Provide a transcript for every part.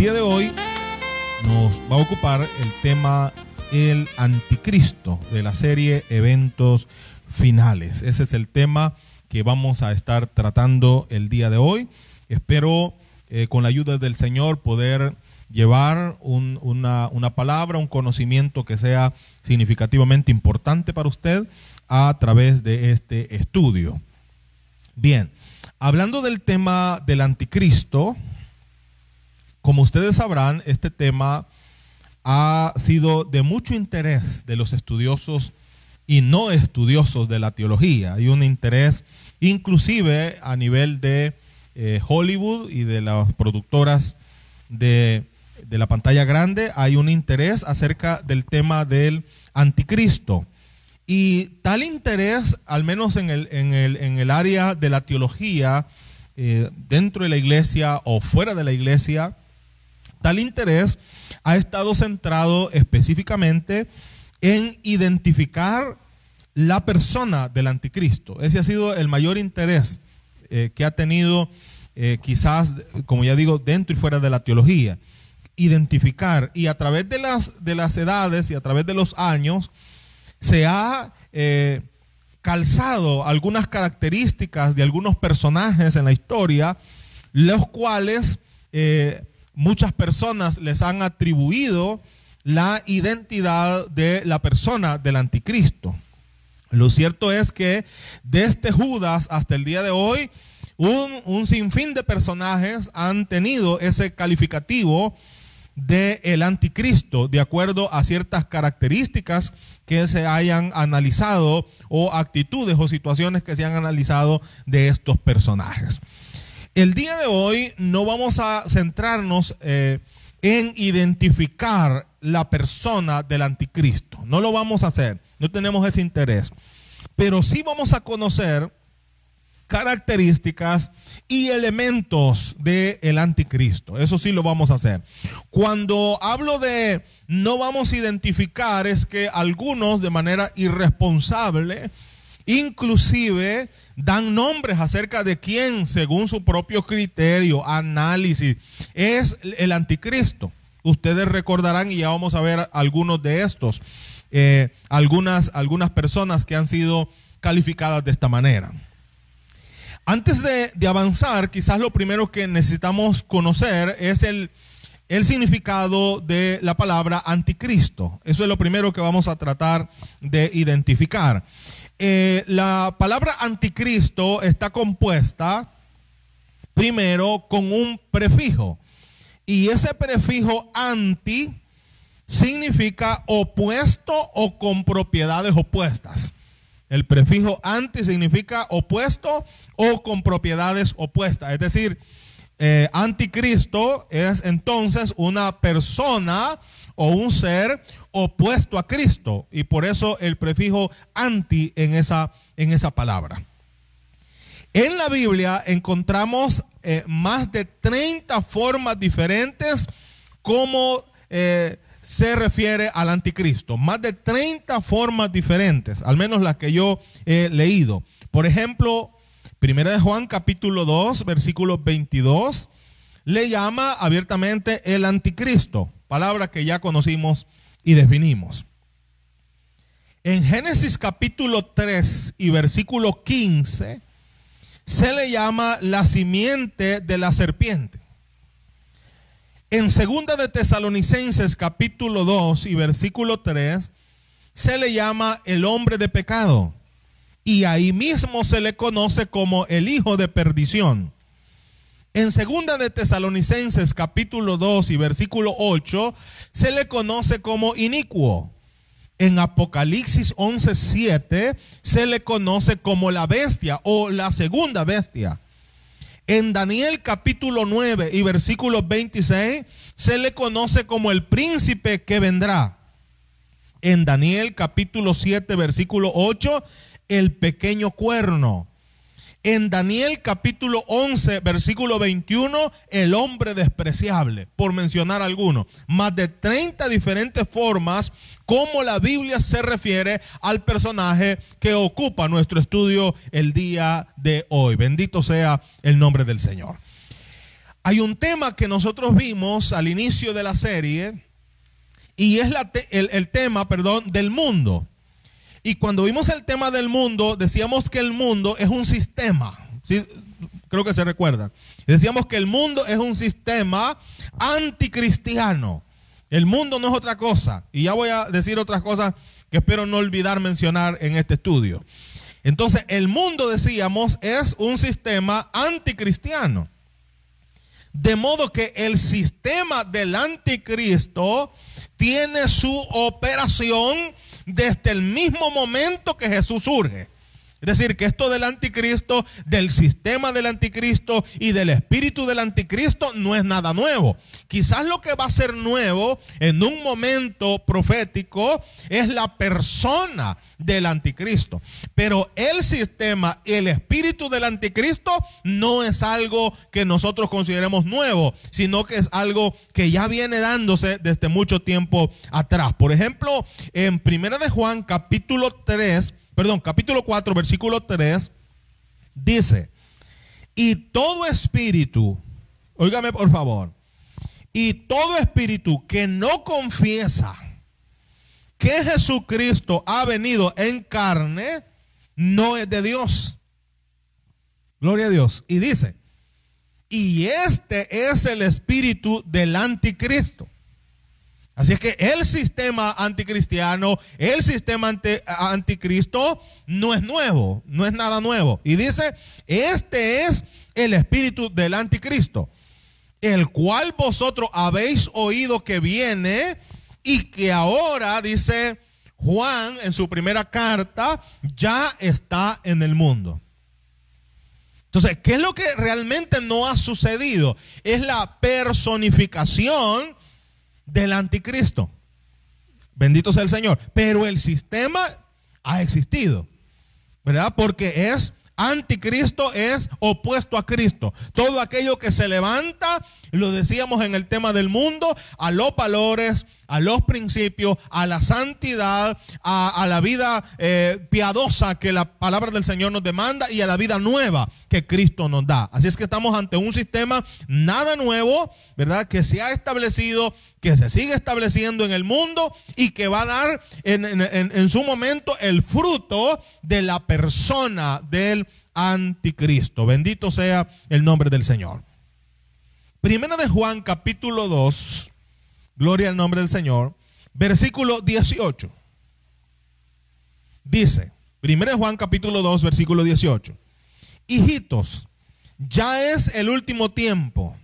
día de hoy nos va a ocupar el tema el anticristo de la serie Eventos Finales. Ese es el tema que vamos a estar tratando el día de hoy. Espero eh, con la ayuda del Señor poder llevar una, una palabra, un conocimiento que sea significativamente importante para usted a través de este estudio. Bien, hablando del tema del anticristo, como ustedes sabrán, este tema ha sido de mucho interés de los estudiosos y no estudiosos de la teología. Hay un interés inclusive a nivel de eh, Hollywood y de las productoras de, la pantalla grande, hay un interés acerca del tema del anticristo. Y tal interés, al menos en el, en el, área de la teología, eh, dentro de la iglesia o fuera de la iglesia, Tal interés ha estado centrado específicamente en identificar la persona del anticristo. Ese ha sido el mayor interés eh, que ha tenido eh, quizás, como ya digo, dentro y fuera de la teología. Identificar y a través de las, de las edades y a través de los años se ha eh, calzado algunas características de algunos personajes en la historia, los cuales muchas personas les han atribuido la identidad de la persona del anticristo. Lo cierto es que desde Judas hasta el día de hoy, un, sinfín de personajes han tenido ese calificativo del el anticristo, de acuerdo a ciertas características que se hayan analizado o actitudes o situaciones que se han analizado de estos personajes. El día de hoy no vamos a centrarnos eh, en identificar la persona del anticristo. No lo vamos a hacer. No tenemos ese interés. Pero sí vamos a conocer características y elementos del anticristo. Eso sí lo vamos a hacer. Cuando hablo de no vamos a identificar es que algunos de manera irresponsable inclusive dan nombres acerca de quién, según su propio criterio, análisis, es el anticristo. Ustedes recordarán, y ya vamos a ver algunos de estos, eh, algunas, algunas personas que han sido calificadas de esta manera. Antes de, avanzar, quizás lo primero que necesitamos conocer es el, el significado de la palabra anticristo. Eso es lo primero que vamos a tratar de identificar. Eh, la palabra anticristo está compuesta primero con un prefijo. Y ese prefijo anti significa opuesto o con propiedades opuestas. El prefijo anti significa opuesto o con propiedades opuestas. Es decir, eh, anticristo es entonces una persona o un ser opuesto a Cristo y por eso el prefijo anti en esa, en esa palabra. En la Biblia encontramos eh, más de 30 formas diferentes como eh, se refiere al anticristo. Más de 30 formas diferentes, al menos las que yo he leído. Por ejemplo, Primera de Juan capítulo 2, versículo 22, le llama abiertamente el anticristo, palabra que ya conocimos y definimos. En Génesis capítulo 3 y versículo 15 se le llama la simiente de la serpiente. En segunda de Tesalonicenses capítulo 2 y versículo 3 se le llama el hombre de pecado y ahí mismo se le conoce como el hijo de perdición. En segunda de Tesalonicenses capítulo 2 y versículo 8 se le conoce como inicuo. En Apocalipsis 11:7 se le conoce como la bestia o la segunda bestia. En Daniel capítulo 9 y versículo 26 se le conoce como el príncipe que vendrá. En Daniel capítulo 7 versículo 8 el pequeño cuerno. En Daniel capítulo 11, versículo 21, el hombre despreciable, por mencionar alguno. Más de 30 diferentes formas como la Biblia se refiere al personaje que ocupa nuestro estudio el día de hoy. Bendito sea el nombre del Señor. hay un tema que nosotros vimos al inicio de la serie y es el, tema, perdón, del mundo. Y cuando vimos el tema del mundo, decíamos que el mundo es un sistema. Creo que se recuerda. Decíamos que el mundo es un sistema anticristiano. El mundo no es otra cosa. Y ya voy a decir otras cosas que espero no olvidar mencionar en este estudio. Entonces, el mundo, decíamos, es un sistema anticristiano. De modo que el sistema del anticristo tiene su operación desde el mismo momento que Jesús surge. Es decir, que esto del anticristo, del sistema del anticristo y del espíritu del anticristo no es nada nuevo. Quizás lo que va a ser nuevo en un momento profético es la persona del anticristo. Pero el sistema, el espíritu del anticristo no es algo que nosotros consideremos nuevo, sino que es algo que ya viene dándose desde mucho tiempo atrás. Por ejemplo, en Primera de Juan capítulo 3, perdón, capítulo 4, versículo 3, dice, y todo espíritu, óigame por favor, y todo espíritu que no confiesa que Jesucristo ha venido en carne, no es de Dios. Gloria a Dios. Y dice, y este es el espíritu del anticristo Así es que el sistema anticristiano, el sistema anticristo no es nuevo, no es nada nuevo. Y dice, este es el espíritu del anticristo, el cual vosotros habéis oído que viene y que ahora, dice Juan en su primera carta, ya está en el mundo. Entonces, ¿qué es lo que realmente no ha sucedido? Es la personificación del anticristo. Bendito sea el Señor. Pero el sistema ha existido, ¿verdad? Porque es anticristo, es opuesto a Cristo. Todo aquello que se levanta, lo decíamos en el tema del mundo, a los valores, a los principios, a la santidad, a, la vida eh, piadosa que la palabra del Señor nos demanda y a la vida nueva que Cristo nos da. Así es que estamos ante un sistema nada nuevo, ¿verdad? Que se ha establecido, que se sigue estableciendo en el mundo y que va a dar en, en su momento el fruto de la persona del anticristo. Bendito sea el nombre del Señor. Primera de Juan capítulo 2 Gloria al nombre del Señor. Versículo 18. Dice, 1 Juan capítulo 2, versículo 18. Hijitos, ya es el último tiempo.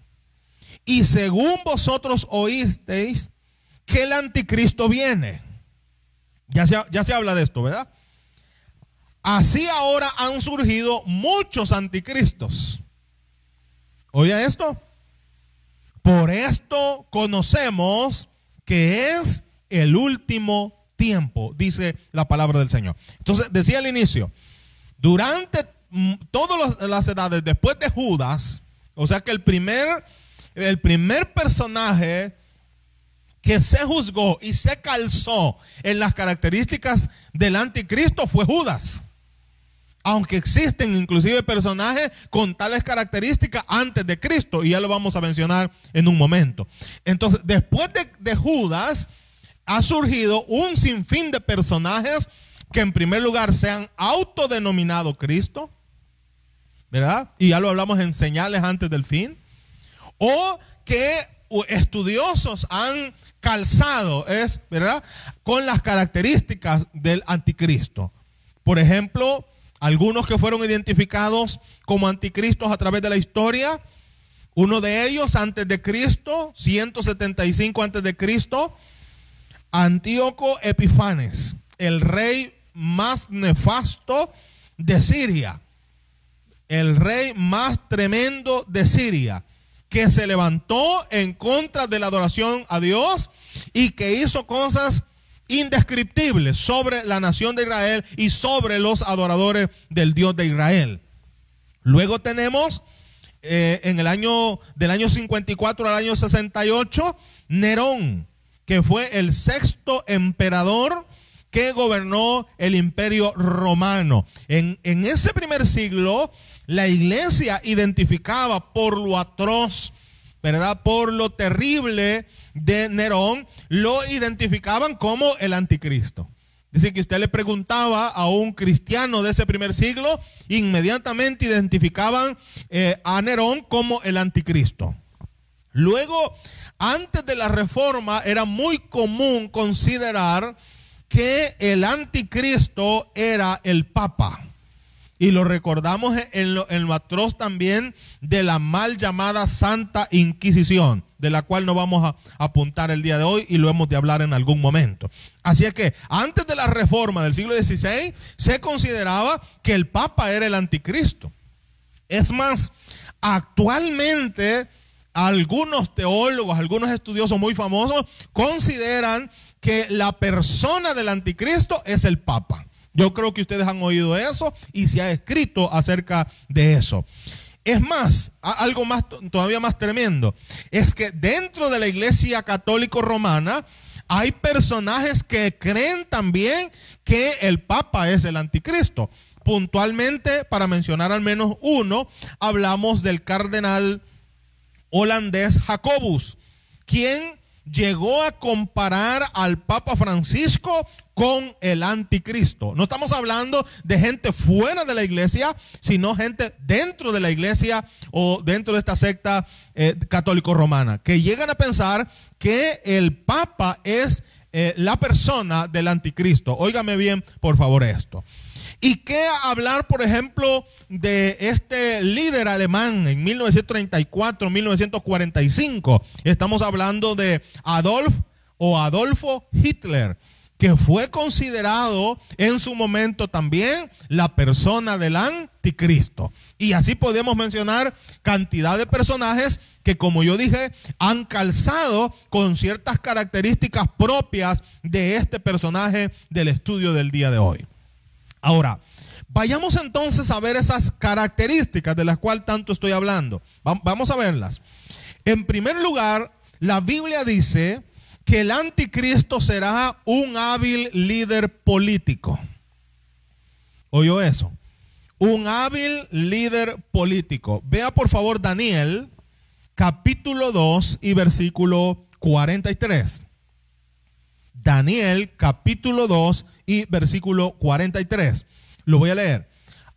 Y según vosotros oísteis que el anticristo viene. Ya se, ya se habla de esto, ¿verdad? Así ahora han surgido muchos anticristos. ¿Oye esto? Por esto conocemos que es el último tiempo, dice la palabra del Señor. Entonces, decía al inicio, durante todas las edades después de Judas, o sea que el primer, el primer personaje que se juzgó y se calzó en las características del anticristo fue Judas aunque existen inclusive personajes con tales características antes de Cristo, y ya lo vamos a mencionar en un momento. Entonces, después de, Judas, ha surgido un sinfín de personajes que en primer lugar se han autodenominado Cristo, ¿verdad? Y ya lo hablamos en señales antes del fin, o que estudiosos han calzado, es, ¿verdad? Con las características del anticristo. Por ejemplo, algunos que fueron identificados como anticristos a través de la historia. Uno de ellos antes de Cristo, 175 antes de Cristo, Antíoco Epifanes, el rey más nefasto de Siria, el rey más tremendo de Siria, que se levantó en contra de la adoración a Dios y que hizo cosas indescriptible sobre la nación de Israel y sobre los adoradores del Dios de Israel. Luego tenemos eh, en el año del año 54 al año 68 Nerón, que fue el sexto emperador que gobernó el imperio romano. En, en ese primer siglo, la iglesia identificaba por lo atroz Por lo terrible de Nerón, lo identificaban como el anticristo. Dice que usted le preguntaba a un cristiano de ese primer siglo, inmediatamente identificaban eh, a Nerón como el anticristo. Luego, antes de la reforma, era muy común considerar que el anticristo era el papa. Y lo recordamos en lo, en lo, atroz también de la mal llamada Santa Inquisición, de la cual no vamos a apuntar el día de hoy y lo hemos de hablar en algún momento. Así es que antes de la reforma del siglo XVI se consideraba que el Papa era el anticristo. Es más, actualmente algunos teólogos, algunos estudiosos muy famosos consideran que la persona del anticristo es el Papa. Yo creo que ustedes han oído eso y se ha escrito acerca de eso. Es más, algo más todavía más tremendo, es que dentro de la Iglesia Católico Romana hay personajes que creen también que el Papa es el anticristo. Puntualmente, para mencionar al menos uno, hablamos del cardenal holandés Jacobus, quien llegó a comparar al Papa Francisco con el anticristo. No estamos hablando de gente fuera de la iglesia, sino gente dentro de la iglesia o dentro de esta secta eh, católico-romana, que llegan a pensar que el Papa es eh, la persona del anticristo. Óigame bien, por favor, esto. ¿Y qué hablar, por ejemplo, de este líder alemán en 1934, 1945? Estamos hablando de Adolf o Adolfo Hitler, que fue considerado en su momento también la persona del anticristo. Y así podemos mencionar cantidad de personajes que, como yo dije, han calzado con ciertas características propias de este personaje del estudio del día de hoy. Ahora, vayamos entonces a ver esas características de las cuales tanto estoy hablando. Vamos a verlas. En primer lugar, la Biblia dice que el anticristo será un hábil líder político. ¿Oyó eso? Un hábil líder político. Vea por favor Daniel capítulo 2 y versículo 43. Daniel capítulo 2 y versículo 43. Lo voy a leer.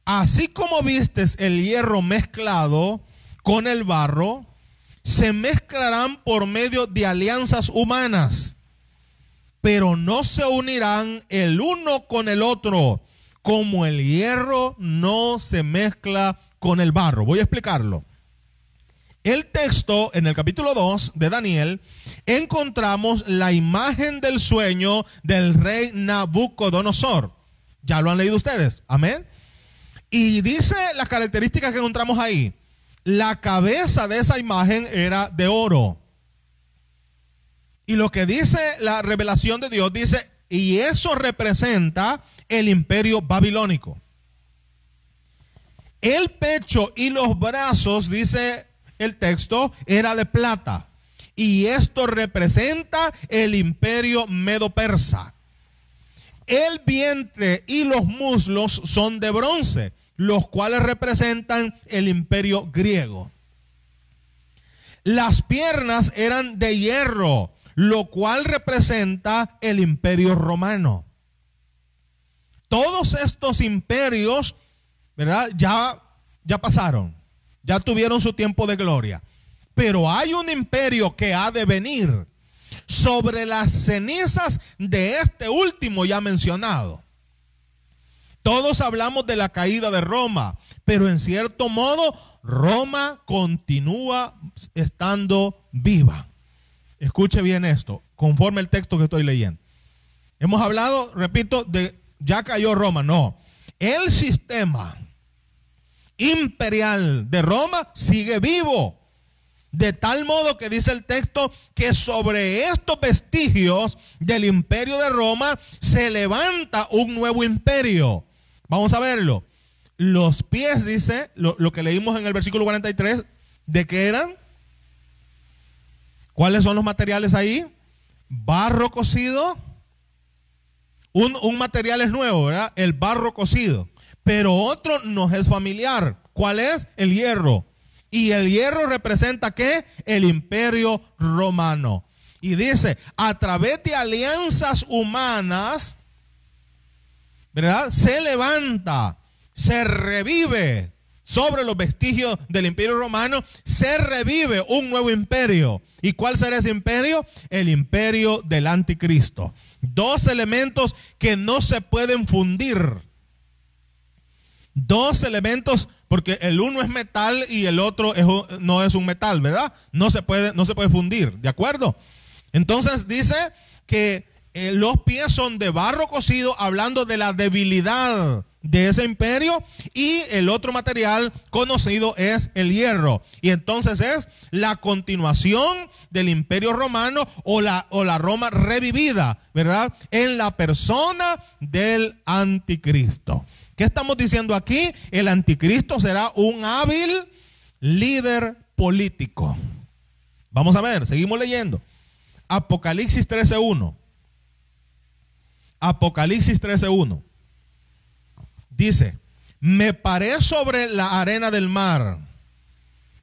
Así como vistes el hierro mezclado con el barro, se mezclarán por medio de alianzas humanas, pero no se unirán el uno con el otro, como el hierro no se mezcla con el barro. Voy a explicarlo. El texto en el capítulo 2 de Daniel encontramos la imagen del sueño del rey Nabucodonosor. Ya lo han leído ustedes. Amén. Y dice las características que encontramos ahí. La cabeza de esa imagen era de oro. Y lo que dice la revelación de Dios dice, y eso representa el imperio babilónico. El pecho y los brazos, dice el texto, era de plata. Y esto representa el imperio medo-persa. El vientre y los muslos son de bronce, los cuales representan el imperio griego. Las piernas eran de hierro, lo cual representa el imperio romano. Todos estos imperios, ¿verdad? Ya, ya pasaron. Ya tuvieron su tiempo de gloria. Pero hay un imperio que ha de venir sobre las cenizas de este último ya mencionado. Todos hablamos de la caída de Roma, pero en cierto modo Roma continúa estando viva. Escuche bien esto, conforme el texto que estoy leyendo. Hemos hablado, repito, de ya cayó Roma. No, el sistema imperial de Roma sigue vivo. De tal modo que dice el texto que sobre estos vestigios del imperio de Roma se levanta un nuevo imperio. Vamos a verlo. Los pies, dice, lo, que leímos en el versículo 43, ¿de qué eran? ¿Cuáles son los materiales ahí? Barro cocido. Un, un material es nuevo, ¿verdad? El barro cocido pero otro nos es familiar. ¿Cuál es? El hierro. Y el hierro representa qué? El imperio romano. Y dice, a través de alianzas humanas, ¿verdad? Se levanta, se revive sobre los vestigios del imperio romano, se revive un nuevo imperio. ¿Y cuál será ese imperio? El imperio del anticristo. Dos elementos que no se pueden fundir. Dos elementos, porque el uno es metal y el otro no es un metal, ¿verdad? No se puede, no se puede fundir, ¿de acuerdo? Entonces dice que eh, los pies son de barro cocido, hablando de la debilidad de ese imperio y el otro material conocido es el hierro. Y entonces es la continuación del imperio romano o la, o la Roma revivida, ¿verdad? En la persona del anticristo. ¿Qué estamos diciendo aquí? El anticristo será un hábil líder político. Vamos a ver, seguimos leyendo. Apocalipsis 13.1. Apocalipsis 13.1. Dice, me paré sobre la arena del mar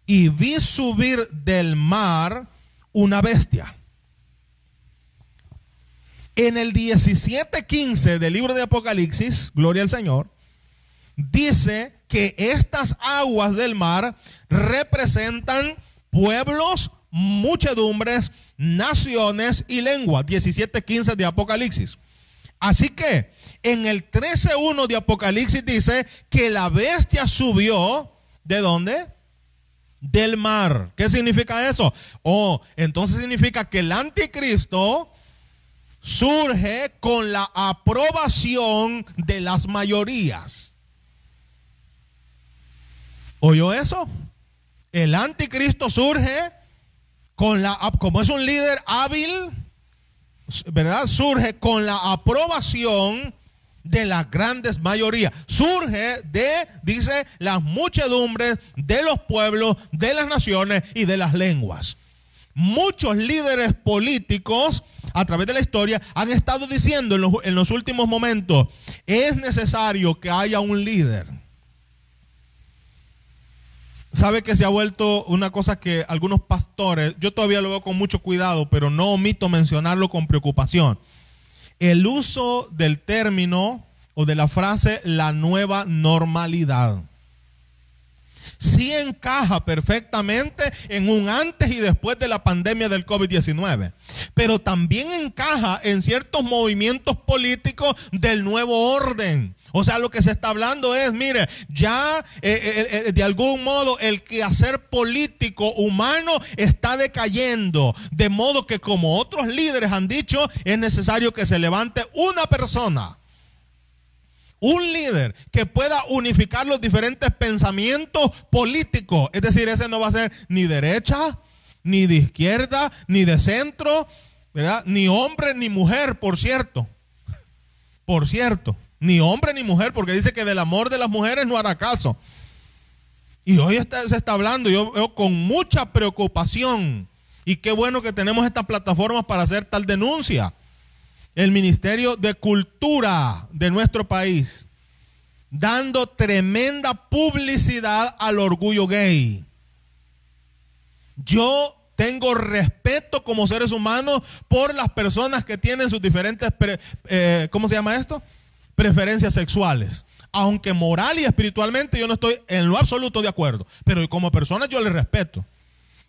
y vi subir del mar una bestia. En el 17.15 del libro de Apocalipsis, gloria al Señor, dice que estas aguas del mar representan pueblos, muchedumbres, naciones y lenguas. 17.15 de Apocalipsis. Así que en el 13.1 de Apocalipsis dice que la bestia subió. ¿De dónde? Del mar. ¿Qué significa eso? Oh, entonces significa que el anticristo surge con la aprobación de las mayorías. ¿Oyó eso? El anticristo surge con la, como es un líder hábil, ¿verdad? Surge con la aprobación de la grandes mayoría. Surge de, dice, las muchedumbres de los pueblos, de las naciones y de las lenguas. Muchos líderes políticos a través de la historia han estado diciendo en los, en los últimos momentos, es necesario que haya un líder sabe que se ha vuelto una cosa que algunos pastores, yo todavía lo veo con mucho cuidado, pero no omito mencionarlo con preocupación. El uso del término o de la frase la nueva normalidad. Sí encaja perfectamente en un antes y después de la pandemia del COVID-19, pero también encaja en ciertos movimientos políticos del nuevo orden o sea, lo que se está hablando es, mire, ya eh, eh, eh, de algún modo el quehacer político humano está decayendo. De modo que como otros líderes han dicho, es necesario que se levante una persona. Un líder que pueda unificar los diferentes pensamientos políticos. Es decir, ese no va a ser ni derecha, ni de izquierda, ni de centro, ¿verdad? Ni hombre, ni mujer, por cierto. Por cierto. Ni hombre ni mujer, porque dice que del amor de las mujeres no hará caso. Y hoy se está hablando, yo veo con mucha preocupación. Y qué bueno que tenemos estas plataformas para hacer tal denuncia. El Ministerio de Cultura de nuestro país, dando tremenda publicidad al orgullo gay. Yo tengo respeto como seres humanos por las personas que tienen sus diferentes, eh, ¿cómo se llama esto? Preferencias sexuales. Aunque moral y espiritualmente yo no estoy en lo absoluto de acuerdo. Pero como persona yo le respeto.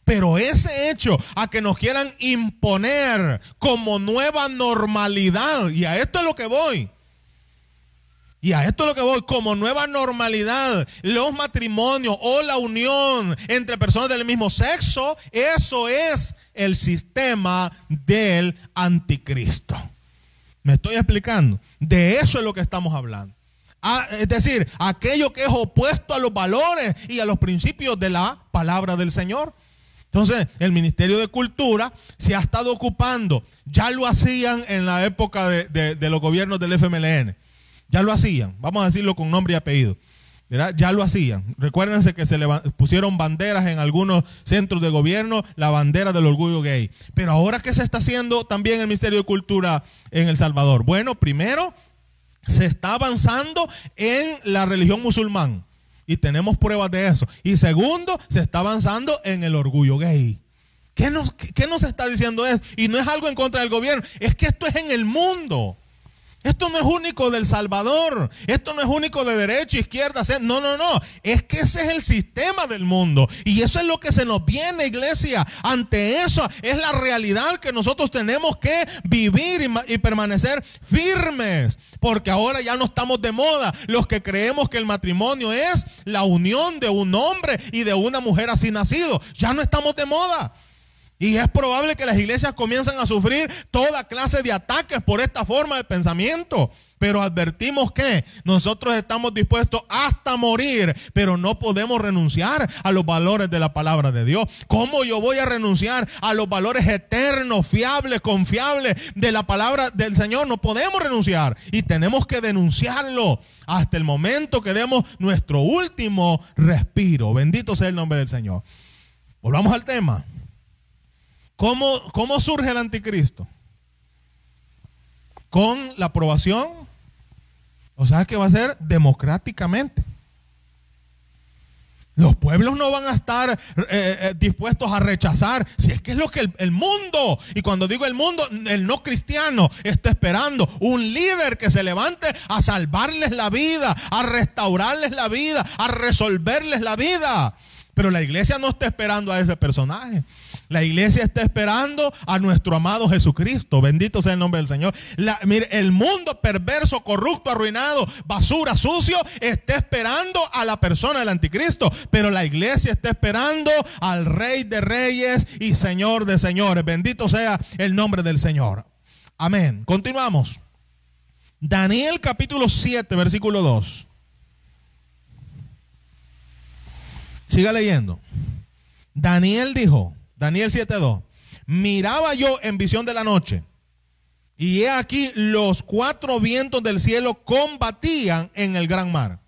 Pero ese hecho a que nos quieran imponer como nueva normalidad, y a esto es lo que voy. Y a esto es lo que voy, como nueva normalidad, los matrimonios o la unión entre personas del mismo sexo, eso es el sistema del anticristo. ¿Me estoy explicando? De eso es lo que estamos hablando. Ah, es decir, aquello que es opuesto a los valores y a los principios de la palabra del Señor. Entonces, el Ministerio de Cultura se ha estado ocupando, ya lo hacían en la época de los gobiernos del FMLN, ya lo hacían, vamos a decirlo con nombre y apellido. Ya lo hacían. Recuérdense que se le pusieron banderas en algunos centros de gobierno, la bandera del orgullo gay. Pero ahora, ¿qué se está haciendo también el Ministerio de Cultura en El Salvador? Bueno, primero, se está avanzando en la religión musulmán. Y tenemos pruebas de eso. Y segundo, se está avanzando en el orgullo gay. ¿Qué nos, qué nos está diciendo eso? Y no es algo en contra del gobierno, es que esto es en el mundo. Esto no es único del Salvador. Esto no es único de derecha, izquierda. No, no, no. Es que ese es el sistema del mundo. Y eso es lo que se nos viene, iglesia. Ante eso es la realidad que nosotros tenemos que vivir y, permanecer firmes. Porque ahora ya no estamos de moda. Los que creemos que el matrimonio es la unión de un hombre y de una mujer así nacido. Ya no estamos de moda. Y es probable que las iglesias comiencen a sufrir toda clase de ataques por esta forma de pensamiento. Pero advertimos que nosotros estamos dispuestos hasta morir, pero no podemos renunciar a los valores de la palabra de Dios. ¿Cómo yo voy a renunciar a los valores eternos, fiables, confiables de la palabra del Señor? No podemos renunciar y tenemos que denunciarlo hasta el momento que demos nuestro último respiro. Bendito sea el nombre del Señor. Volvamos al tema. ¿Cómo, ¿Cómo surge el anticristo? Con la aprobación, o sea que va a ser democráticamente. Los pueblos no van a estar eh, eh, dispuestos a rechazar, si es que es lo que el, el, mundo, y cuando digo el mundo, el no cristiano está esperando, un líder que se levante a salvarles la vida, a restaurarles la vida, a resolverles la vida. Pero la iglesia no está esperando a ese personaje. La iglesia está esperando a nuestro amado Jesucristo. Bendito sea el nombre del Señor. mire, el mundo perverso, corrupto, arruinado, basura, sucio, está esperando a la persona del anticristo. Pero la iglesia está esperando al Rey de Reyes y Señor de Señores. Bendito sea el nombre del Señor. Amén. Continuamos. Daniel capítulo 7, versículo 2. Siga leyendo. Daniel dijo, Daniel 7.2, miraba yo en visión de la noche, y he aquí los cuatro vientos del cielo combatían en el gran mar.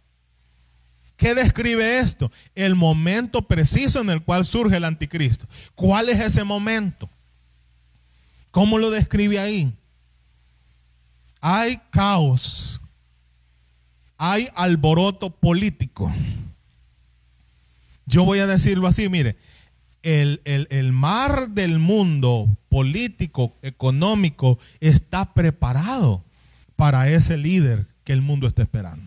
¿Qué describe esto? El momento preciso en el cual surge el anticristo. ¿Cuál es ese momento? ¿Cómo lo describe ahí? Hay caos, hay alboroto político yo voy a decirlo así, mire, el, el, mar del mundo político, económico, está preparado para ese líder que el mundo está esperando.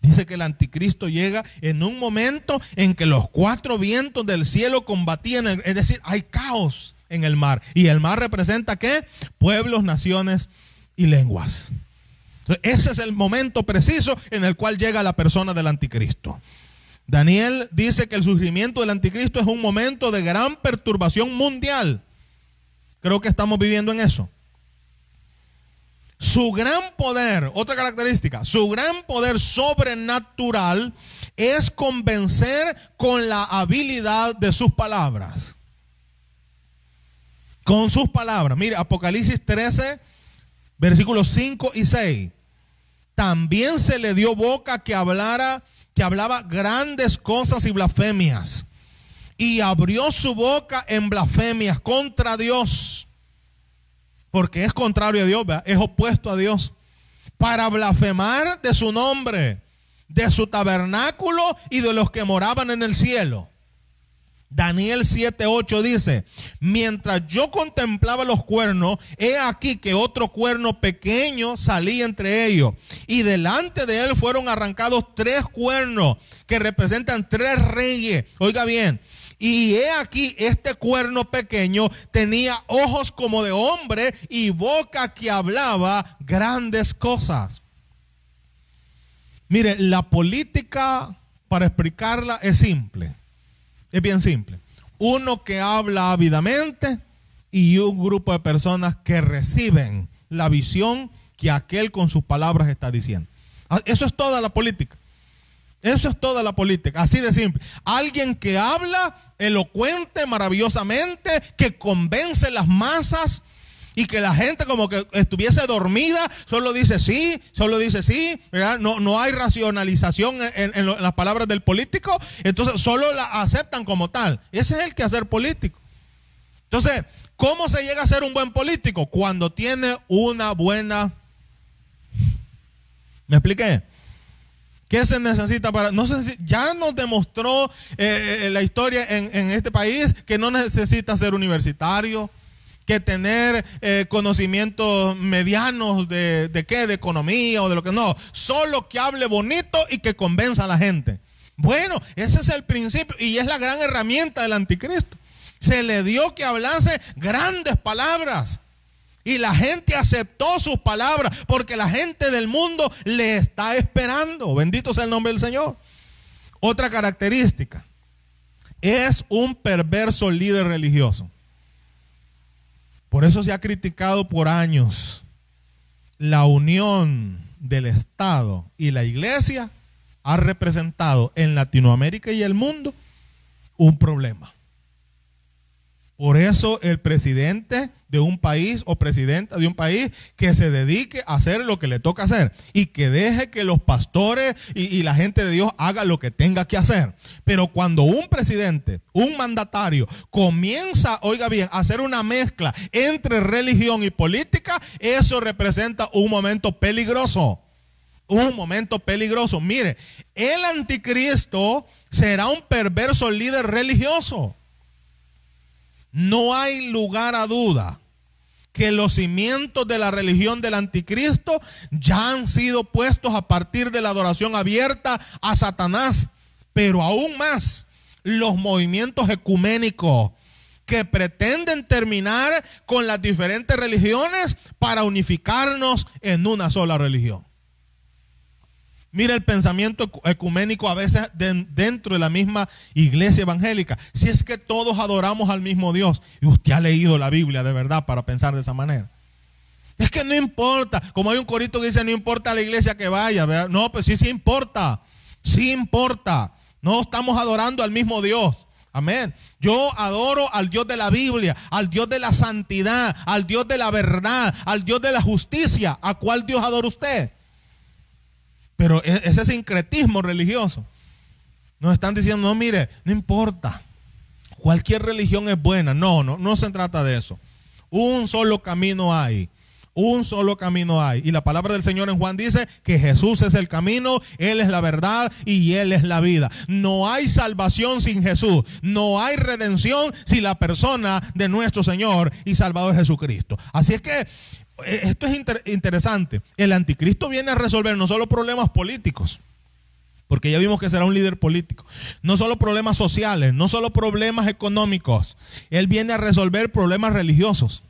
Dice que el anticristo llega en un momento en que los cuatro vientos del cielo combatían, es decir, hay caos en el mar. ¿Y el mar representa qué? Pueblos, naciones y lenguas. ese es el momento preciso en el cual llega la persona del anticristo. Daniel dice que el surgimiento del anticristo es un momento de gran perturbación mundial. Creo que estamos viviendo en eso. Su gran poder, otra característica, su gran poder sobrenatural es convencer con la habilidad de sus palabras. Con sus palabras. Mire, Apocalipsis 13, versículos 5 y 6. También se le dio boca que hablara que hablaba grandes cosas y blasfemias. Y abrió su boca en blasfemias contra Dios. Porque es contrario a Dios, es opuesto a Dios. Para blasfemar de su nombre, de su tabernáculo y de los que moraban en el cielo. Daniel 7:8 dice, mientras yo contemplaba los cuernos, he aquí que otro cuerno pequeño salía entre ellos, y delante de él fueron arrancados tres cuernos que representan tres reyes. Oiga bien, y he aquí este cuerno pequeño tenía ojos como de hombre y boca que hablaba grandes cosas. Mire, la política, para explicarla, es simple. Es bien simple. Uno que habla ávidamente y un grupo de personas que reciben la visión que aquel con sus palabras está diciendo. Ah, eso es toda la política. Eso es toda la política, así de simple. Alguien que habla elocuente, maravillosamente, que convence las masas y que la gente como que estuviese dormida, solo dice sí, solo dice sí, No, no hay racionalización en, las palabras del político, entonces solo la aceptan como tal. Ese es el que hacer político. Entonces, ¿cómo se llega a ser un buen político? Cuando tiene una buena... ¿Me expliqué? ¿Qué se necesita para.? No ya nos demostró eh, eh, la historia en, este país que no necesita ser universitario, que tener eh, conocimientos medianos de, de qué, de economía o de lo que no. Solo que hable bonito y que convenza a la gente. Bueno, ese es el principio y es la gran herramienta del anticristo. Se le dio que hablase grandes palabras. Y la gente aceptó sus palabras porque la gente del mundo le está esperando. Bendito sea el nombre del Señor. Otra característica. Es un perverso líder religioso. Por eso se ha criticado por años la unión del Estado y la iglesia ha representado en Latinoamérica y el mundo un problema. Por eso el presidente de un país o presidenta de un país que se dedique a hacer lo que le toca hacer y que deje que los pastores y, la gente de Dios haga lo que tenga que hacer. Pero cuando un presidente, un mandatario comienza, oiga bien, a hacer una mezcla entre religión y política, eso representa un momento peligroso. Un momento peligroso. Mire, el anticristo será un perverso líder religioso. No hay lugar a duda que los cimientos de la religión del anticristo ya han sido puestos a partir de la adoración abierta a Satanás, pero aún más los movimientos ecuménicos que pretenden terminar con las diferentes religiones para unificarnos en una sola religión. Mira el pensamiento ecuménico a veces dentro de la misma iglesia evangélica. Si es que todos adoramos al mismo Dios. Y usted ha leído la Biblia de verdad para pensar de esa manera. Es que no importa. Como hay un corito que dice, no importa la iglesia que vaya. No, pues sí, sí importa. Sí importa. No estamos adorando al mismo Dios. Amén. Yo adoro al Dios de la Biblia, al Dios de la santidad, al Dios de la verdad, al Dios de la justicia. ¿A cuál Dios adora usted? Pero e, ese sincretismo religioso. Nos están diciendo, no, mire, no importa. Cualquier religión es buena. No, no, no se trata de eso. Un solo camino hay. Un solo camino hay. Y la palabra del Señor en Juan dice que Jesús es el camino, Él es la verdad y Él es la vida. No hay salvación sin Jesús. No hay redención sin la persona de nuestro Señor y Salvador Jesucristo. Así es que esto es interesante. El anticristo viene a resolver no solo problemas políticos, porque ya vimos que será un líder político, no solo problemas sociales, no solo problemas económicos, él viene a resolver problemas religiosos.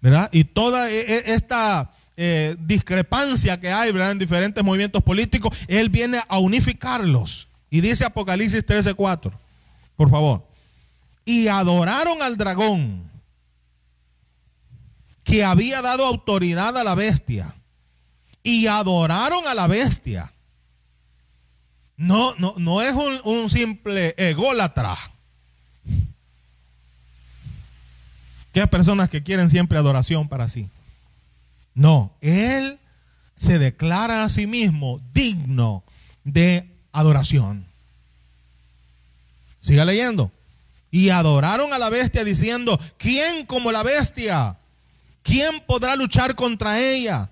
¿Verdad? Y toda e, e, esta eh, discrepancia que hay ¿verdad? en diferentes movimientos políticos, él viene a unificarlos. Y dice Apocalipsis 13:4, por favor. Y adoraron al dragón que había dado autoridad a la bestia y adoraron a la bestia. No, no, no es un, simple ególatra. Que hay personas que quieren siempre adoración para sí. No, él se declara a sí mismo digno de adoración. Siga leyendo. Y adoraron a la bestia diciendo, ¿quién como la bestia? ¿Quién podrá luchar contra ella?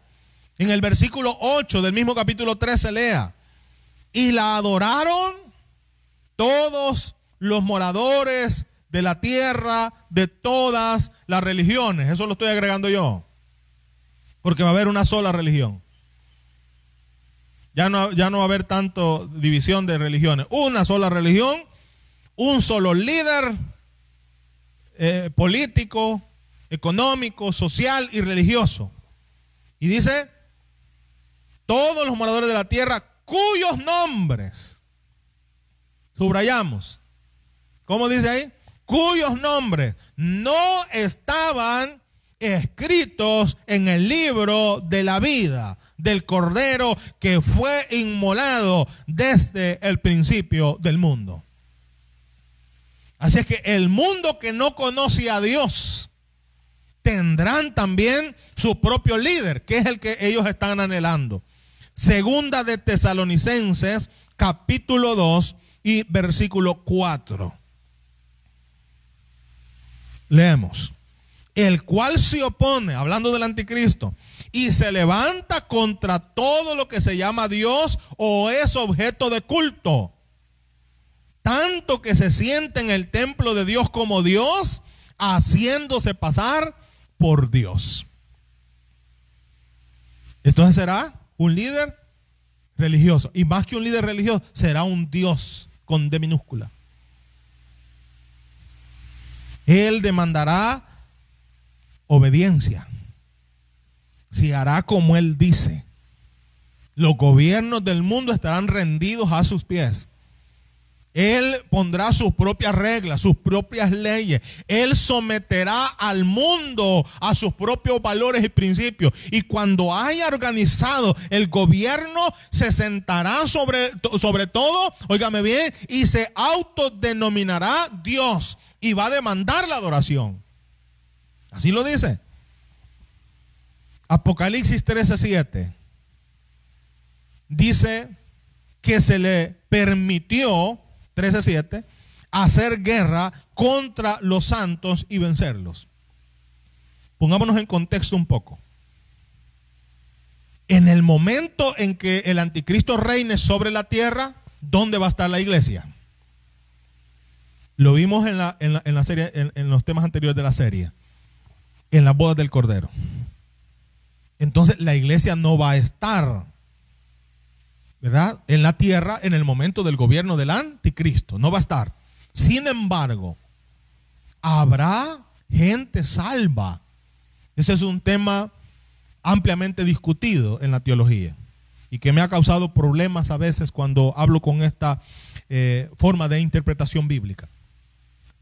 En el versículo 8 del mismo capítulo 13 lea. Y la adoraron todos los moradores de la tierra de todas las religiones. Eso lo estoy agregando yo. Porque va a haber una sola religión. Ya no, ya no va a haber tanto división de religiones. Una sola religión, un solo líder eh, político, económico, social y religioso. Y dice, todos los moradores de la tierra cuyos nombres, subrayamos, ¿cómo dice ahí? Cuyos nombres no estaban escritos en el libro de la vida del Cordero que fue inmolado desde el principio del mundo. Así es que el mundo que no conoce a Dios, tendrán también su propio líder, que es el que ellos están anhelando. Segunda de Tesalonicenses, capítulo 2 y versículo 4. Leemos. el cual se opone, hablando del anticristo, y se levanta contra todo lo que se llama Dios o es objeto de culto. Tanto que se siente en el templo de Dios como Dios, haciéndose pasar por Dios. Entonces será un líder religioso. Y más que un líder religioso, será un Dios con D minúscula. Él demandará obediencia. Si hará como Él dice, los gobiernos del mundo estarán rendidos a sus pies. Él pondrá sus propias reglas, sus propias leyes. Él someterá al mundo a sus propios valores y principios. Y cuando haya organizado el gobierno, se sentará sobre, sobre todo, óigame bien, y se autodenominará Dios y va a demandar la adoración. Así lo dice. Apocalipsis 13:7 dice que se le permitió 13.7, hacer guerra contra los santos y vencerlos. Pongámonos en contexto un poco. En el momento en que el anticristo reine sobre la tierra, ¿dónde va a estar la iglesia? Lo vimos en, la, en, la, serie, en, en los temas anteriores de la serie, en las bodas del Cordero. Entonces la iglesia no va a estar ¿verdad? En la tierra en el momento del gobierno del anticristo. No va a estar. Sin embargo, habrá gente salva. Ese es un tema ampliamente discutido en la teología y que me ha causado problemas a veces cuando hablo con esta eh, forma de interpretación bíblica.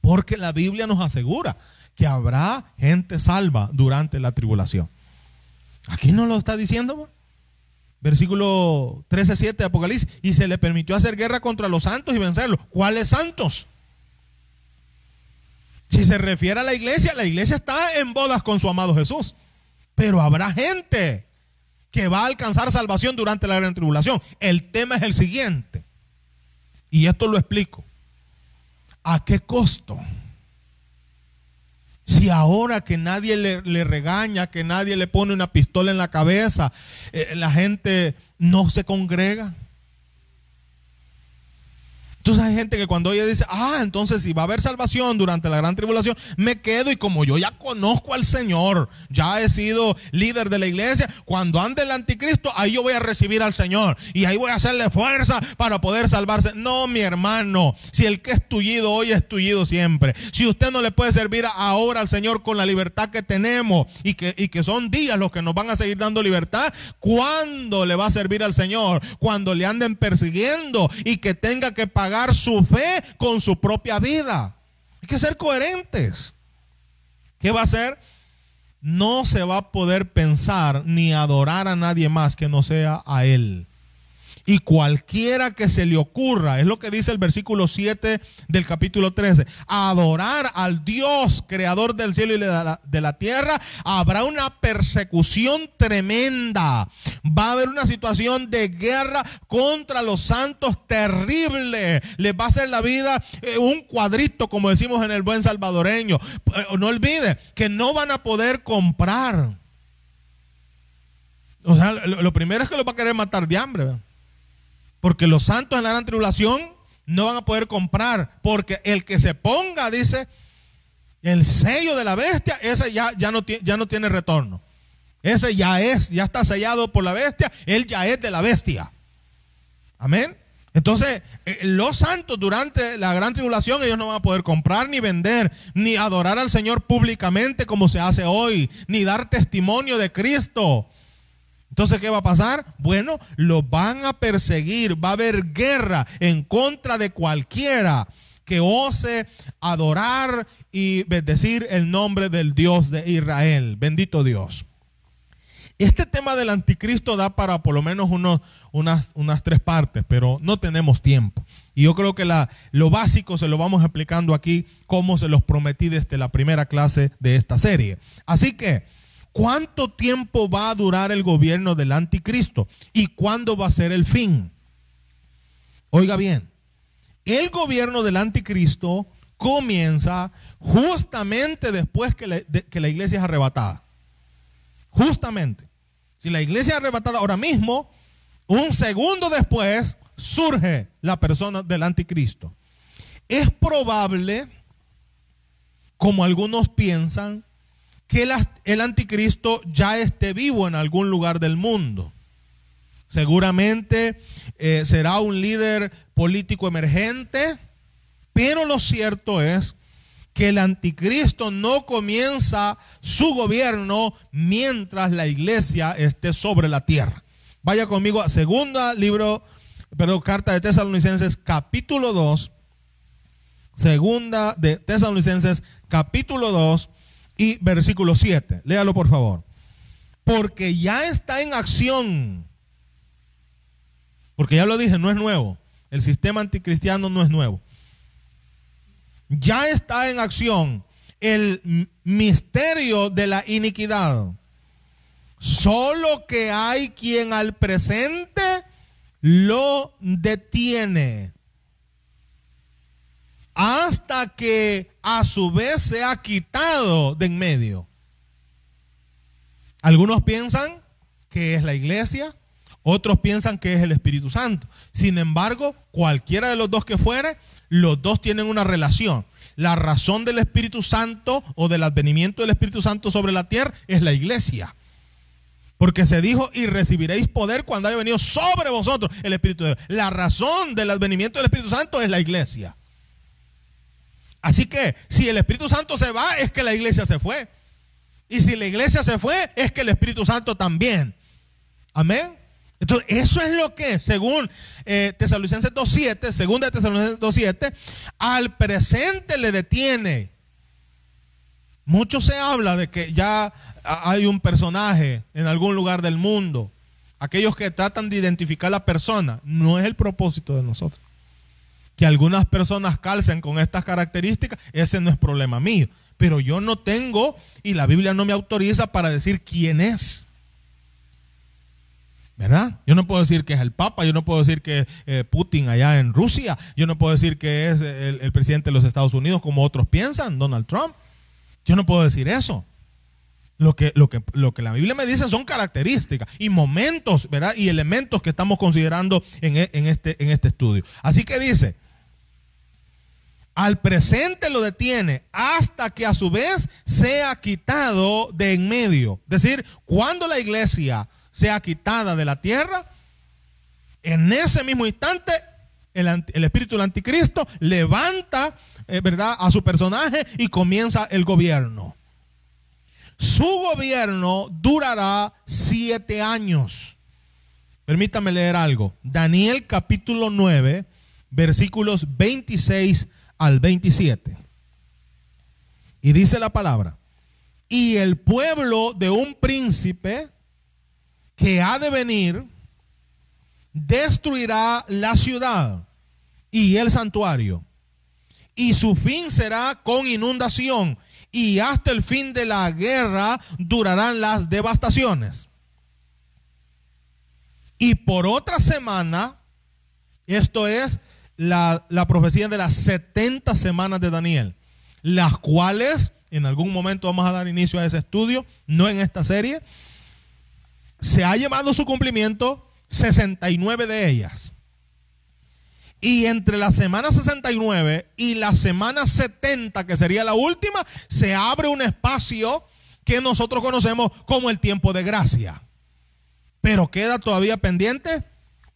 Porque la Biblia nos asegura que habrá gente salva durante la tribulación. Aquí no lo está diciendo versículo 13, de Apocalipsis, y se le permitió hacer guerra contra los santos y vencerlos. ¿Cuáles santos? Si se refiere a la iglesia, la iglesia está en bodas con su amado Jesús. Pero habrá gente que va a alcanzar salvación durante la gran tribulación. El tema es el siguiente. Y esto lo explico. ¿A qué costo? Si ahora que nadie le, regaña, que nadie le pone una pistola en la cabeza, eh, la gente no se congrega. Entonces hay gente que cuando ella dice, ah, entonces si va a haber salvación durante la gran tribulación, me quedo y como yo ya conozco al Señor, ya he sido líder de la iglesia, cuando ande el anticristo, ahí yo voy a recibir al Señor y ahí voy a hacerle fuerza para poder salvarse. No, mi hermano, si el que es tullido hoy es tullido siempre, si usted no le puede servir ahora al Señor con la libertad que tenemos y que, y que son días los que nos van a seguir dando libertad, ¿cuándo le va a servir al Señor? Cuando le anden persiguiendo y que tenga que pagar su fe con su propia vida. Hay que ser coherentes. ¿Qué va a hacer? No se va a poder pensar ni adorar a nadie más que no sea a Él y cualquiera que se le ocurra, es lo que dice el versículo 7 del capítulo 13, adorar al Dios creador del cielo y de la, tierra, habrá una persecución tremenda. Va a haber una situación de guerra contra los santos terrible. Les va a hacer la vida eh, un cuadrito, como decimos en el buen salvadoreño. Eh, no olvide que no van a poder comprar. O sea, lo, primero es que los va a querer matar de hambre. Porque los santos en la gran tribulación no van a poder comprar. Porque el que se ponga, dice, el sello de la bestia, ese ya, ya, no, ya no tiene retorno. Ese ya es, ya está sellado por la bestia, él ya es de la bestia. Amén. Entonces, eh, los santos durante la gran tribulación, ellos no van a poder comprar ni vender, ni adorar al Señor públicamente como se hace hoy, ni dar testimonio de Cristo. Entonces, ¿qué va a pasar? Bueno, lo van a perseguir, va a haber guerra en contra de cualquiera que ose adorar y bendecir el nombre del Dios de Israel. Bendito Dios. Este tema del anticristo da para por lo menos unas, unas tres partes, pero no tenemos tiempo. Y yo creo que la, lo básico se lo vamos explicando aquí, como se los prometí desde la primera clase de esta serie. Así que ¿Cuánto tiempo va a durar el gobierno del anticristo? ¿Y cuándo va a ser el fin? Oiga bien, el gobierno del anticristo comienza justamente después que la, iglesia es arrebatada. Justamente. Si la iglesia es arrebatada ahora mismo, un segundo después surge la persona del anticristo. Es probable, como algunos piensan, que el anticristo ya esté vivo en algún lugar del mundo. Seguramente eh, será un líder político emergente, pero lo cierto es que el anticristo no comienza su gobierno mientras la iglesia esté sobre la tierra. Vaya conmigo a segunda libro, perdón, carta de Tesalonicenses capítulo 2, segunda de Tesalonicenses capítulo 2 y versículo 7. Léalo por favor. Porque ya está en acción. Porque ya lo dije, no es nuevo. El sistema anticristiano no es nuevo ya está en acción el misterio de la iniquidad. Solo que hay quien al presente lo detiene hasta que a su vez se ha quitado de en medio. Algunos piensan que es la iglesia, otros piensan que es el Espíritu Santo. Sin embargo, cualquiera de los dos que fuere, los dos tienen una relación. La razón del Espíritu Santo o del advenimiento del Espíritu Santo sobre la tierra es la iglesia. Porque se dijo, y recibiréis poder cuando haya venido sobre vosotros el Espíritu de Dios. La razón del advenimiento del Espíritu Santo es la iglesia. Así que si el Espíritu Santo se va, es que la iglesia se fue. Y si la iglesia se fue, es que el Espíritu Santo también. Amén. Entonces, eso es lo que, según eh, Tesalonicenses 2.7, segunda de Tesalonicenses 2.7, al presente le detiene. Mucho se habla de que ya hay un personaje en algún lugar del mundo. Aquellos que tratan de identificar la persona, no es el propósito de nosotros. Que algunas personas calcen con estas características, ese no es problema mío. Pero yo no tengo, y la Biblia no me autoriza para decir quién es. ¿Verdad? Yo no puedo decir que es el Papa, yo no puedo decir que eh, Putin allá en Rusia, yo no puedo decir que es el, presidente de los Estados Unidos como otros piensan, Donald Trump. Yo no puedo decir eso. Lo que, lo, que, lo que la Biblia me dice son características y momentos, ¿verdad? Y elementos que estamos considerando en, e, en, este, en este estudio. Así que dice, al presente lo detiene hasta que a su vez sea quitado de en medio. Es decir, cuando la iglesia sea quitada de la tierra, en ese mismo instante el, espíritu del anticristo levanta, eh, ¿verdad?, a su personaje y comienza el gobierno. Su gobierno durará siete años. Permítame leer algo. Daniel capítulo 9, versículos 26 al 27. Y dice la palabra, y el pueblo de un príncipe que ha de venir destruirá la ciudad y el santuario. Y su fin será con inundación. Y hasta el fin de la guerra durarán las devastaciones. Y por otra semana, esto es la, la profecía de las 70 semanas de Daniel, las cuales en algún momento vamos a dar inicio a ese estudio, no en esta serie, se ha llevado su cumplimiento 69 de ellas. Y entre la semana 69 y la semana 70, que sería la última, se abre un espacio que nosotros conocemos como el tiempo de gracia. Pero queda todavía pendiente